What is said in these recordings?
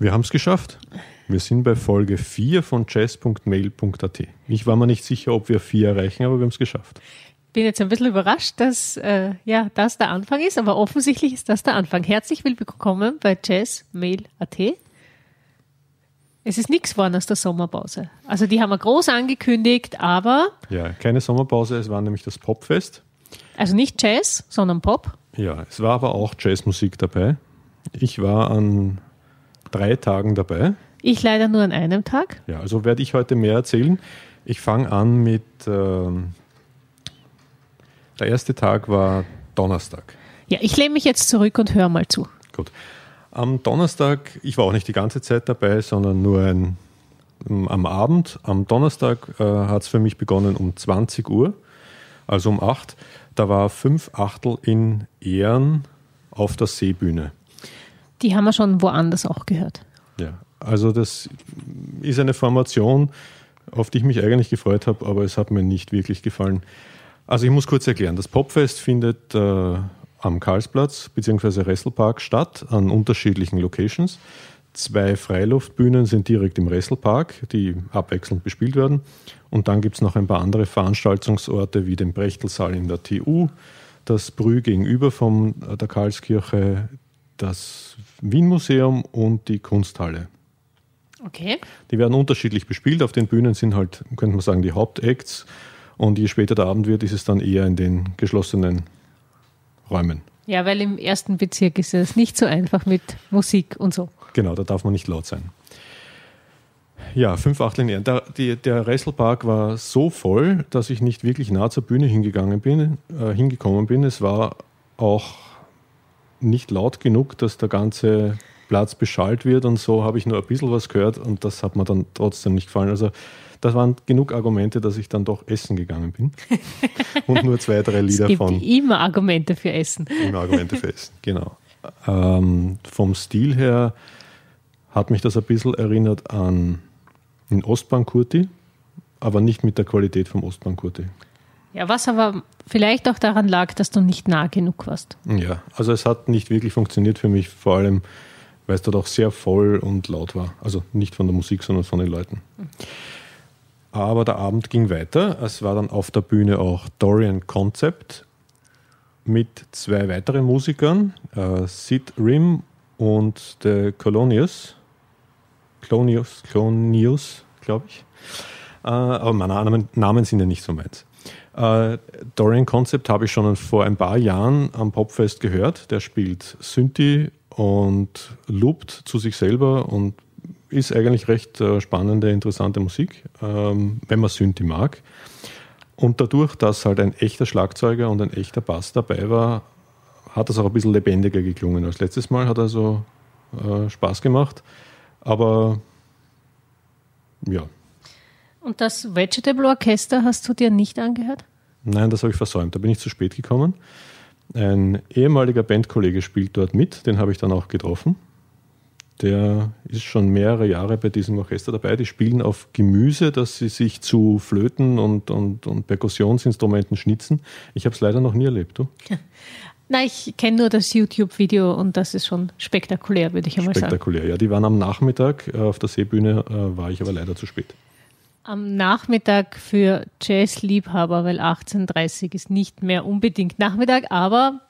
Wir haben es geschafft. Wir sind bei Folge 4 von jazz.mail.at. Ich war mir nicht sicher, ob wir 4 erreichen, aber wir haben es geschafft. Bin jetzt ein bisschen überrascht, dass äh, ja, das der Anfang ist, aber offensichtlich ist das der Anfang. Herzlich willkommen bei Jazz.mail.at. Es ist nichts geworden aus der Sommerpause. Also die haben wir groß angekündigt, aber. Ja, keine Sommerpause, es war nämlich das Popfest. Also nicht Jazz, sondern Pop. Ja, es war aber auch Jazzmusik dabei. Ich war an drei Tagen dabei. Ich leider nur an einem Tag. Ja, also werde ich heute mehr erzählen. Ich fange an mit. Ähm, der erste Tag war Donnerstag. Ja, ich lehne mich jetzt zurück und höre mal zu. Gut. Am Donnerstag, ich war auch nicht die ganze Zeit dabei, sondern nur ein, am Abend. Am Donnerstag äh, hat es für mich begonnen um 20 Uhr, also um 8. Da war fünf Achtel in Ehren auf der Seebühne. Die haben wir schon woanders auch gehört. Ja, also das ist eine Formation, auf die ich mich eigentlich gefreut habe, aber es hat mir nicht wirklich gefallen. Also ich muss kurz erklären, das Popfest findet äh, am Karlsplatz bzw. Resselpark statt, an unterschiedlichen Locations. Zwei Freiluftbühnen sind direkt im Resselpark, die abwechselnd bespielt werden. Und dann gibt es noch ein paar andere Veranstaltungsorte wie den Brechtelsaal in der TU, das Brü gegenüber von äh, der Karlskirche, das Wien-Museum und die Kunsthalle. Okay. Die werden unterschiedlich bespielt. Auf den Bühnen sind halt, könnte man sagen, die Hauptacts. Und je später der Abend wird, ist es dann eher in den geschlossenen Räumen. Ja, weil im ersten Bezirk ist es nicht so einfach mit Musik und so. Genau, da darf man nicht laut sein. Ja, fünf Achtel in Ehren. Der, die, der Resselpark war so voll, dass ich nicht wirklich nah zur Bühne hingegangen bin, äh, hingekommen bin. Es war auch nicht laut genug, dass der ganze Platz beschallt wird und so habe ich nur ein bisschen was gehört und das hat mir dann trotzdem nicht gefallen. Also das waren genug Argumente, dass ich dann doch essen gegangen bin und nur zwei, drei Lieder es gibt von. Immer Argumente für Essen. Immer Argumente für Essen, genau. Ähm, vom Stil her hat mich das ein bisschen erinnert an den Ostbankurti, aber nicht mit der Qualität vom Ostbankurti. Ja, was aber vielleicht auch daran lag, dass du nicht nah genug warst. Ja, also es hat nicht wirklich funktioniert für mich, vor allem weil es dort auch sehr voll und laut war. Also nicht von der Musik, sondern von den Leuten. Aber der Abend ging weiter. Es war dann auf der Bühne auch Dorian Concept mit zwei weiteren Musikern, äh, Sid Rim und der Colonius. Clonius, Clonius, glaube ich. Äh, aber meine Namen, Namen sind ja nicht so meins. Äh, Dorian Concept habe ich schon vor ein paar Jahren am Popfest gehört. Der spielt Synthi und loopt zu sich selber und ist eigentlich recht äh, spannende, interessante Musik, ähm, wenn man Synthi mag. Und dadurch, dass halt ein echter Schlagzeuger und ein echter Bass dabei war, hat das auch ein bisschen lebendiger geklungen als letztes Mal. Hat also äh, Spaß gemacht. Aber ja. Und das Vegetable Orchester hast du dir nicht angehört? Nein, das habe ich versäumt. Da bin ich zu spät gekommen. Ein ehemaliger Bandkollege spielt dort mit, den habe ich dann auch getroffen. Der ist schon mehrere Jahre bei diesem Orchester dabei. Die spielen auf Gemüse, dass sie sich zu Flöten und, und, und Perkussionsinstrumenten schnitzen. Ich habe es leider noch nie erlebt, du? Nein, ich kenne nur das YouTube-Video und das ist schon spektakulär, würde ich einmal sagen. Spektakulär, ja. Die waren am Nachmittag auf der Seebühne, äh, war ich aber leider zu spät. Am Nachmittag für Jazzliebhaber, weil 18.30 ist nicht mehr unbedingt Nachmittag, aber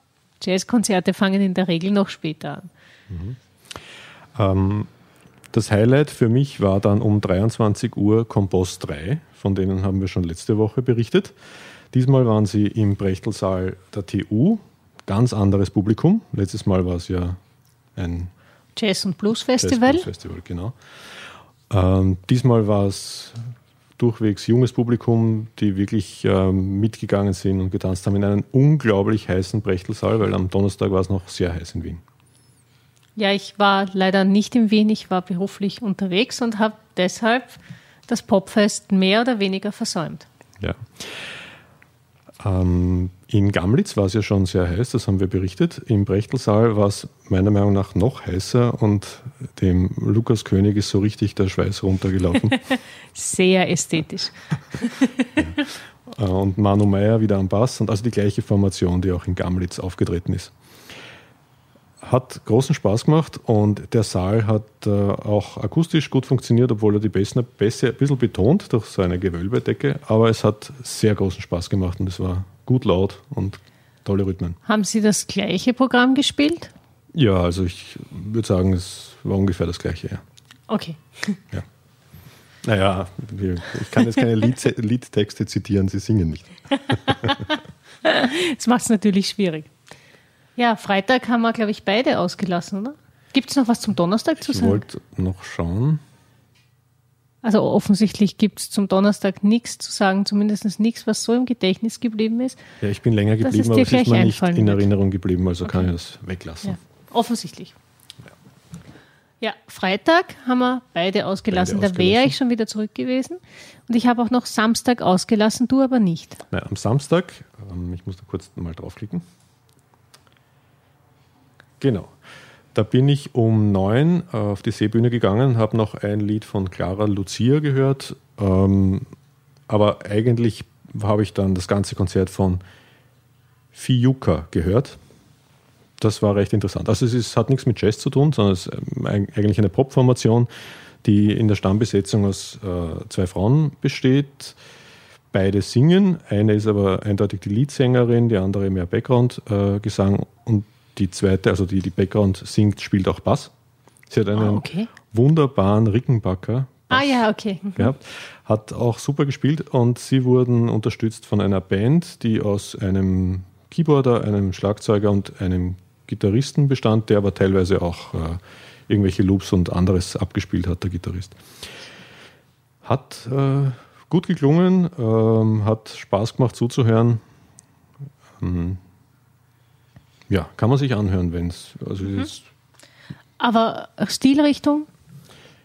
Jazzkonzerte fangen in der Regel noch später an. Mhm. Ähm, das Highlight für mich war dann um 23 Uhr Kompost 3, von denen haben wir schon letzte Woche berichtet. Diesmal waren sie im Brechtelsaal der TU, ganz anderes Publikum. Letztes Mal war es ja ein Jazz- und Blues Festival. Jazz Festival, genau. Ähm, diesmal war es durchwegs junges Publikum, die wirklich ähm, mitgegangen sind und getanzt haben in einem unglaublich heißen Brechtelsaal, weil am Donnerstag war es noch sehr heiß in Wien. Ja, ich war leider nicht in Wien, ich war beruflich unterwegs und habe deshalb das Popfest mehr oder weniger versäumt. Ja. Ähm, in Gamlitz war es ja schon sehr heiß, das haben wir berichtet. Im Brechtelsaal war es meiner Meinung nach noch heißer und dem Lukas König ist so richtig der Schweiß runtergelaufen. sehr ästhetisch. ja. Und Manu Meyer wieder am Bass und also die gleiche Formation, die auch in Gamlitz aufgetreten ist. hat großen Spaß gemacht und der Saal hat äh, auch akustisch gut funktioniert, obwohl er die Bässe, Bässe ein bisschen betont durch seine Gewölbedecke, aber es hat sehr großen Spaß gemacht und es war gut laut und tolle Rhythmen. Haben Sie das gleiche Programm gespielt? Ja, also ich würde sagen, es war ungefähr das gleiche. Ja. Okay. Ja. Naja, ich kann jetzt keine Lied Liedtexte zitieren, sie singen nicht. das macht es natürlich schwierig. Ja, Freitag haben wir, glaube ich, beide ausgelassen, oder? Gibt es noch was zum Donnerstag zu sagen? Ich wollte noch schauen. Also offensichtlich gibt es zum Donnerstag nichts zu sagen, zumindest nichts, was so im Gedächtnis geblieben ist. Ja, ich bin länger geblieben, aber es ist mir nicht in Erinnerung geblieben, also okay. kann ich das weglassen. Ja, offensichtlich. Ja, Freitag haben wir beide ausgelassen. Beide da wäre ich schon wieder zurück gewesen. Und ich habe auch noch Samstag ausgelassen, du aber nicht. Nein, am Samstag, ähm, ich muss da kurz mal draufklicken. Genau. Da bin ich um neun äh, auf die Seebühne gegangen, habe noch ein Lied von Clara Lucia gehört. Ähm, aber eigentlich habe ich dann das ganze Konzert von Fiuka gehört das war recht interessant. Also es ist, hat nichts mit Jazz zu tun, sondern es ist ähm, eigentlich eine Popformation, die in der Stammbesetzung aus äh, zwei Frauen besteht. Beide singen. Eine ist aber eindeutig die Leadsängerin, die andere mehr Background-Gesang. Äh, und die zweite, also die, die Background singt, spielt auch Bass. Sie hat einen oh, okay. wunderbaren Rickenbacker. Ah ja, okay. Mhm. Gehabt, hat auch super gespielt und sie wurden unterstützt von einer Band, die aus einem Keyboarder, einem Schlagzeuger und einem Gitarristen bestand, der aber teilweise auch äh, irgendwelche Loops und anderes abgespielt hat, der Gitarrist. Hat äh, gut geklungen, ähm, hat Spaß gemacht zuzuhören. Ähm, ja, kann man sich anhören, wenn es. Also mhm. aber Stilrichtung?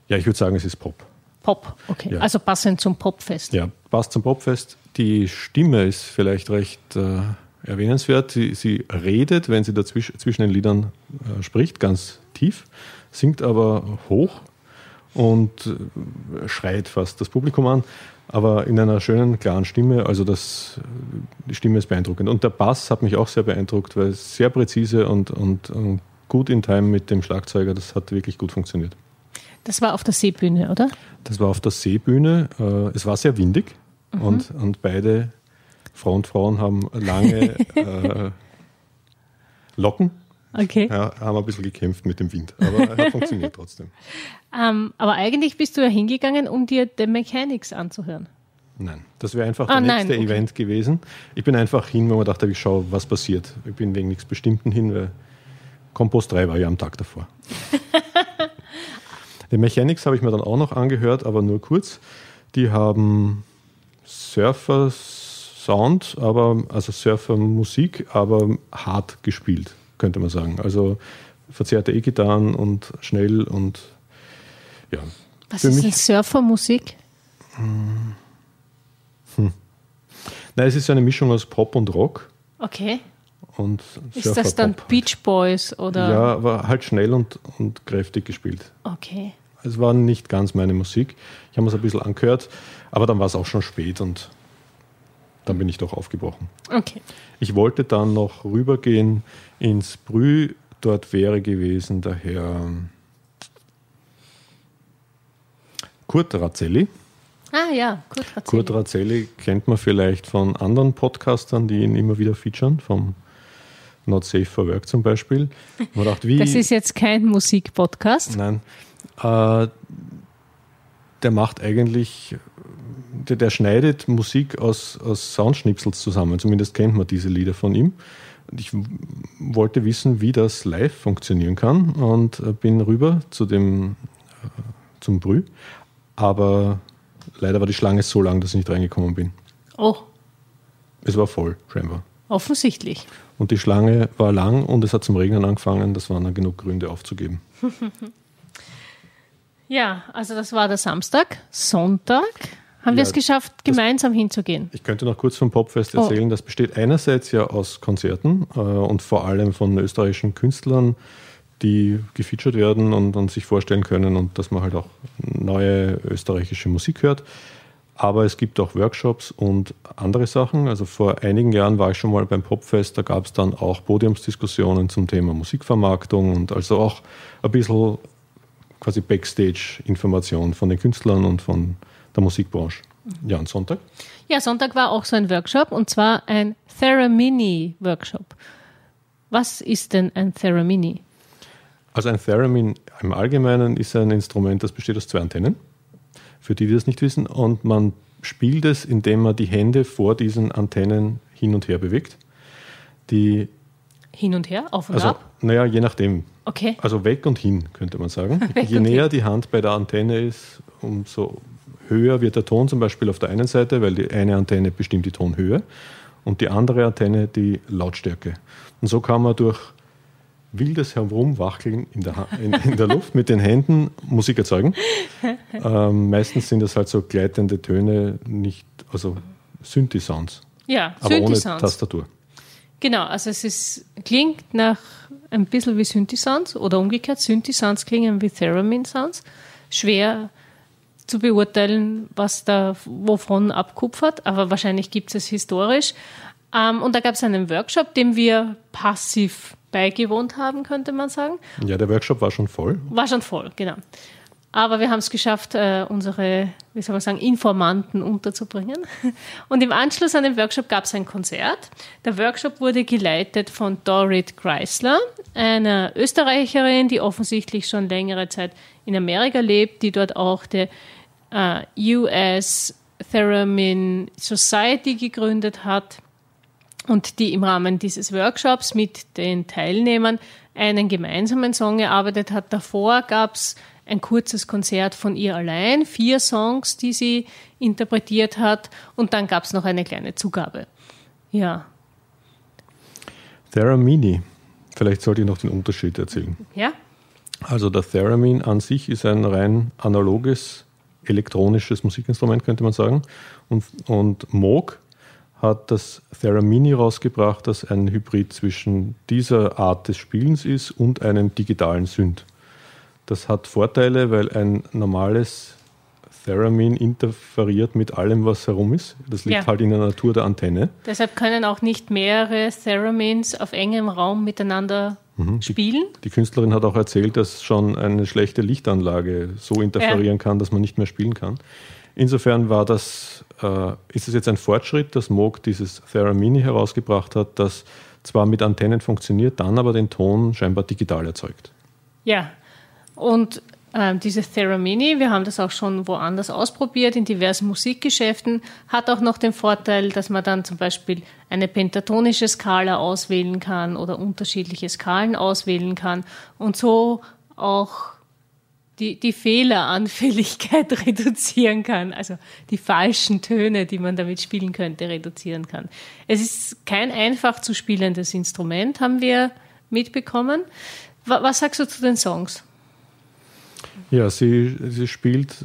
Ja, ich würde sagen, es ist Pop. Pop, okay. Ja. Also passend zum Popfest. Ja, passt zum Popfest. Die Stimme ist vielleicht recht äh, erwähnenswert. Sie, sie redet, wenn sie dazwischen zwischen den Liedern äh, spricht, ganz tief, singt aber hoch und äh, schreit fast das Publikum an, aber in einer schönen, klaren Stimme. Also das, die Stimme ist beeindruckend. Und der Bass hat mich auch sehr beeindruckt, weil es sehr präzise und, und, und gut in Time mit dem Schlagzeuger, das hat wirklich gut funktioniert. Das war auf der Seebühne, oder? Das war auf der Seebühne. Äh, es war sehr windig mhm. und, und beide Frontfrauen haben lange äh, Locken. Okay. Ja, haben ein bisschen gekämpft mit dem Wind, aber er hat funktioniert trotzdem. Um, ähm, aber eigentlich bist du ja hingegangen, um dir The Mechanics anzuhören. Nein, das wäre einfach ah, der nächste okay. Event gewesen. Ich bin einfach hin, weil man dachte, ich schaue, was passiert. Ich bin wegen nichts Bestimmten hin, weil Kompost 3 war ja am Tag davor. The Mechanics habe ich mir dann auch noch angehört, aber nur kurz. Die haben Surfers Sound, aber also Surfer-Musik, aber hart gespielt, könnte man sagen. Also verzerrte E-Gitarren und schnell und ja. Was ist denn Surfer-Musik? Hm. hm. Nein, es ist eine Mischung aus Pop und Rock. Okay. Und ist das dann Beach Boys oder? Ja, aber halt schnell und, und kräftig gespielt. Okay. Es war nicht ganz meine Musik. Ich habe mir es ein bisschen angehört, aber dann war es auch schon spät und dann bin ich doch aufgebrochen. Okay. Ich wollte dann noch rübergehen ins Brü. Dort wäre gewesen der Herr Kurt Razzelli. Ah ja, Kurt Razzelli. Kurt Razzelli kennt man vielleicht von anderen Podcastern, die ihn immer wieder featuren, vom Not Safe for Work zum Beispiel. Dachte, wie, das ist jetzt kein Musikpodcast. Nein. Äh, der macht eigentlich der, der schneidet Musik aus, aus Soundschnipsels zusammen. Zumindest kennt man diese Lieder von ihm. Ich wollte wissen, wie das live funktionieren kann und äh, bin rüber zu dem, äh, zum Brü. Aber leider war die Schlange so lang, dass ich nicht reingekommen bin. Oh. Es war voll, scheinbar. Offensichtlich. Und die Schlange war lang und es hat zum Regnen angefangen. Das waren dann genug Gründe aufzugeben. ja, also das war der Samstag. Sonntag haben ja, wir es geschafft, gemeinsam das, hinzugehen? Ich könnte noch kurz vom Popfest oh. erzählen. Oh. Das besteht einerseits ja aus Konzerten äh, und vor allem von österreichischen Künstlern, die gefeatured werden und, und sich vorstellen können und dass man halt auch neue österreichische Musik hört. Aber es gibt auch Workshops und andere Sachen. Also vor einigen Jahren war ich schon mal beim Popfest, da gab es dann auch Podiumsdiskussionen zum Thema Musikvermarktung und also auch ein bisschen quasi Backstage-Information von den Künstlern und von der Musikbranche. Ja, und Sonntag? Ja, Sonntag war auch so ein Workshop und zwar ein Theramini-Workshop. Was ist denn ein Theramini? Also ein Theremin im Allgemeinen ist ein Instrument, das besteht aus zwei Antennen für die, die das nicht wissen. Und man spielt es, indem man die Hände vor diesen Antennen hin und her bewegt. Die hin und her, auf und also, ab? Naja, je nachdem. Okay. Also weg und hin, könnte man sagen. je näher hin. die Hand bei der Antenne ist, umso höher wird der Ton zum Beispiel auf der einen Seite, weil die eine Antenne bestimmt die Tonhöhe und die andere Antenne die Lautstärke. Und so kann man durch wildes Herumwackeln in der, in, in der Luft mit den Händen Musik erzeugen. Ähm, meistens sind das halt so gleitende Töne, nicht, also Synthi-Sounds. Ja, aber ohne Tastatur. Genau, also es ist, klingt nach ein bisschen wie Synthi-Sounds oder umgekehrt, Synthi-Sounds klingen wie Theremin-Sounds. Schwer zu beurteilen, was da wovon abkupfert, aber wahrscheinlich gibt es es historisch. Ähm, und da gab es einen Workshop, den wir passiv beigewohnt haben, könnte man sagen. Ja, der Workshop war schon voll. War schon voll, genau. Aber wir haben es geschafft, äh, unsere, wie soll man sagen, Informanten unterzubringen. Und im Anschluss an den Workshop gab es ein Konzert. Der Workshop wurde geleitet von Dorit Chrysler, einer Österreicherin, die offensichtlich schon längere Zeit in Amerika lebt, die dort auch die äh, US Theremin Society gegründet hat und die im Rahmen dieses Workshops mit den Teilnehmern einen gemeinsamen Song erarbeitet hat. Davor gab es ein kurzes Konzert von ihr allein, vier Songs, die sie interpretiert hat und dann gab es noch eine kleine Zugabe. Ja. Theramini. Vielleicht sollte ich noch den Unterschied erzählen. Ja. Also der Theremin an sich ist ein rein analoges, elektronisches Musikinstrument, könnte man sagen. Und, und Moog hat das Theramini rausgebracht, das ein Hybrid zwischen dieser Art des Spielens ist und einem digitalen Synth. Das hat Vorteile, weil ein normales Theramin interferiert mit allem, was herum ist. Das liegt ja. halt in der Natur der Antenne. Deshalb können auch nicht mehrere Theramins auf engem Raum miteinander mhm. spielen. Die, die, Künstlerin hat auch erzählt, dass schon eine schlechte Lichtanlage so interferieren ja. kann, dass man nicht mehr spielen kann. Insofern war das, äh, ist es jetzt ein Fortschritt, dass Moog dieses Theramini herausgebracht hat, das zwar mit Antennen funktioniert, dann aber den Ton scheinbar digital erzeugt. Ja, und äh, dieses Theramini, wir haben das auch schon woanders ausprobiert, in diversen Musikgeschäften, hat auch noch den Vorteil, dass man dann zum Beispiel eine pentatonische Skala auswählen kann oder unterschiedliche Skalen auswählen kann und so auch die, die Fehleranfälligkeit reduzieren kann, also die falschen Töne, die man damit spielen könnte, reduzieren kann. Es ist kein einfach zu spielendes Instrument, haben wir mitbekommen. Was sagst du zu den Songs? Ja, sie, sie spielt,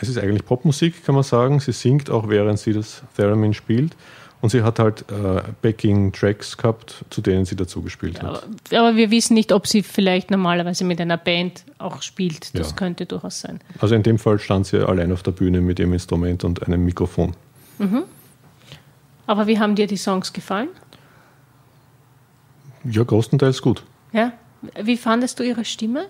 es ist eigentlich Popmusik, kann man sagen. Sie singt auch, während sie das Theremin spielt. Und sie hat halt äh, Backing-Tracks gehabt, zu denen sie dazu gespielt hat. Aber, aber, wir wissen nicht, ob sie vielleicht normalerweise mit einer Band auch spielt. Das ja. könnte durchaus sein. Also in dem Fall stand sie allein auf der Bühne mit ihrem Instrument und einem Mikrofon. Mhm. Aber wie haben dir die Songs gefallen? Ja, größtenteils gut. Ja. Wie fandest du ihre Stimme?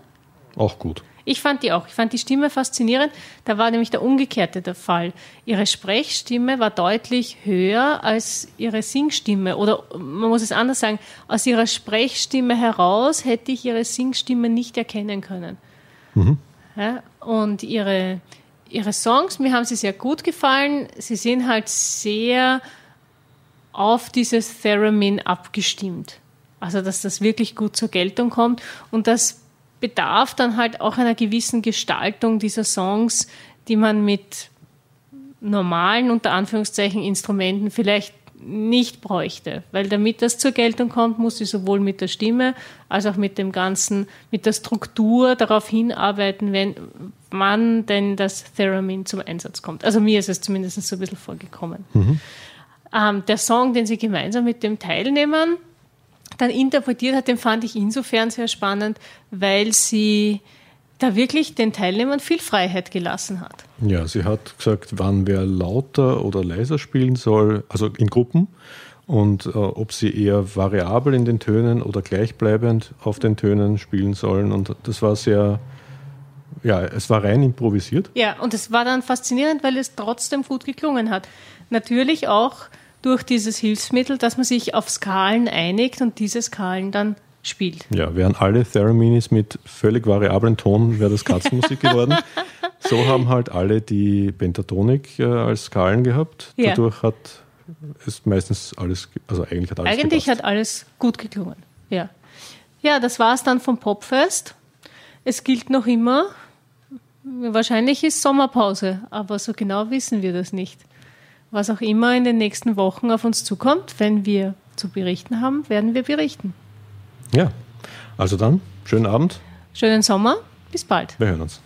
Auch gut. Ich fand die auch. Ich fand die Stimme faszinierend. Da war nämlich der umgekehrte der Fall. Ihre Sprechstimme war deutlich höher als ihre Singstimme. Oder man muss es anders sagen, aus ihrer Sprechstimme heraus hätte ich ihre Singstimme nicht erkennen können. Mhm. Ja, und ihre, ihre Songs, mir haben sie sehr gut gefallen. Sie sind halt sehr auf dieses Theremin abgestimmt. Also, dass das wirklich gut zur Geltung kommt und das bedarf dann halt auch einer gewissen Gestaltung dieser Songs, die man mit normalen, unter Anführungszeichen, Instrumenten vielleicht nicht bräuchte. Weil damit das zur Geltung kommt, muss sie sowohl mit der Stimme als auch mit dem Ganzen, mit der Struktur darauf hinarbeiten, wenn wann denn das Theremin zum Einsatz kommt. Also mir ist es zumindest so ein bisschen vorgekommen. Mhm. Ähm, der Song, den sie gemeinsam mit dem Teilnehmern dann interpretiert hat, den fand ich insofern sehr spannend, weil sie da wirklich den Teilnehmern viel Freiheit gelassen hat. Ja, sie hat gesagt, wann wer lauter oder leiser spielen soll, also in Gruppen und äh, ob sie eher variabel in den Tönen oder gleichbleibend auf den Tönen spielen sollen. Und das war sehr, ja, es war rein improvisiert. Ja, und es war dann faszinierend, weil es trotzdem gut geklungen hat. Natürlich auch durch dieses Hilfsmittel, dass man sich auf Skalen einigt und diese Skalen dann spielt. Ja, wären alle Theraminis mit völlig variablen Ton, wäre das Katzenmusik geworden. So haben halt alle die Pentatonik äh, als Skalen gehabt. Ja. Dadurch hat ist meistens alles, also eigentlich hat alles Eigentlich gepasst. hat alles gut geklungen. Ja, ja das war es dann vom Popfest. Es gilt noch immer, wahrscheinlich ist Sommerpause, aber so genau wissen wir das nicht. Was auch immer in den nächsten Wochen auf uns zukommt, wenn wir zu berichten haben, werden wir berichten. Ja, also dann, schönen Abend, Schönen Sommer, bis bald. wir hören uns.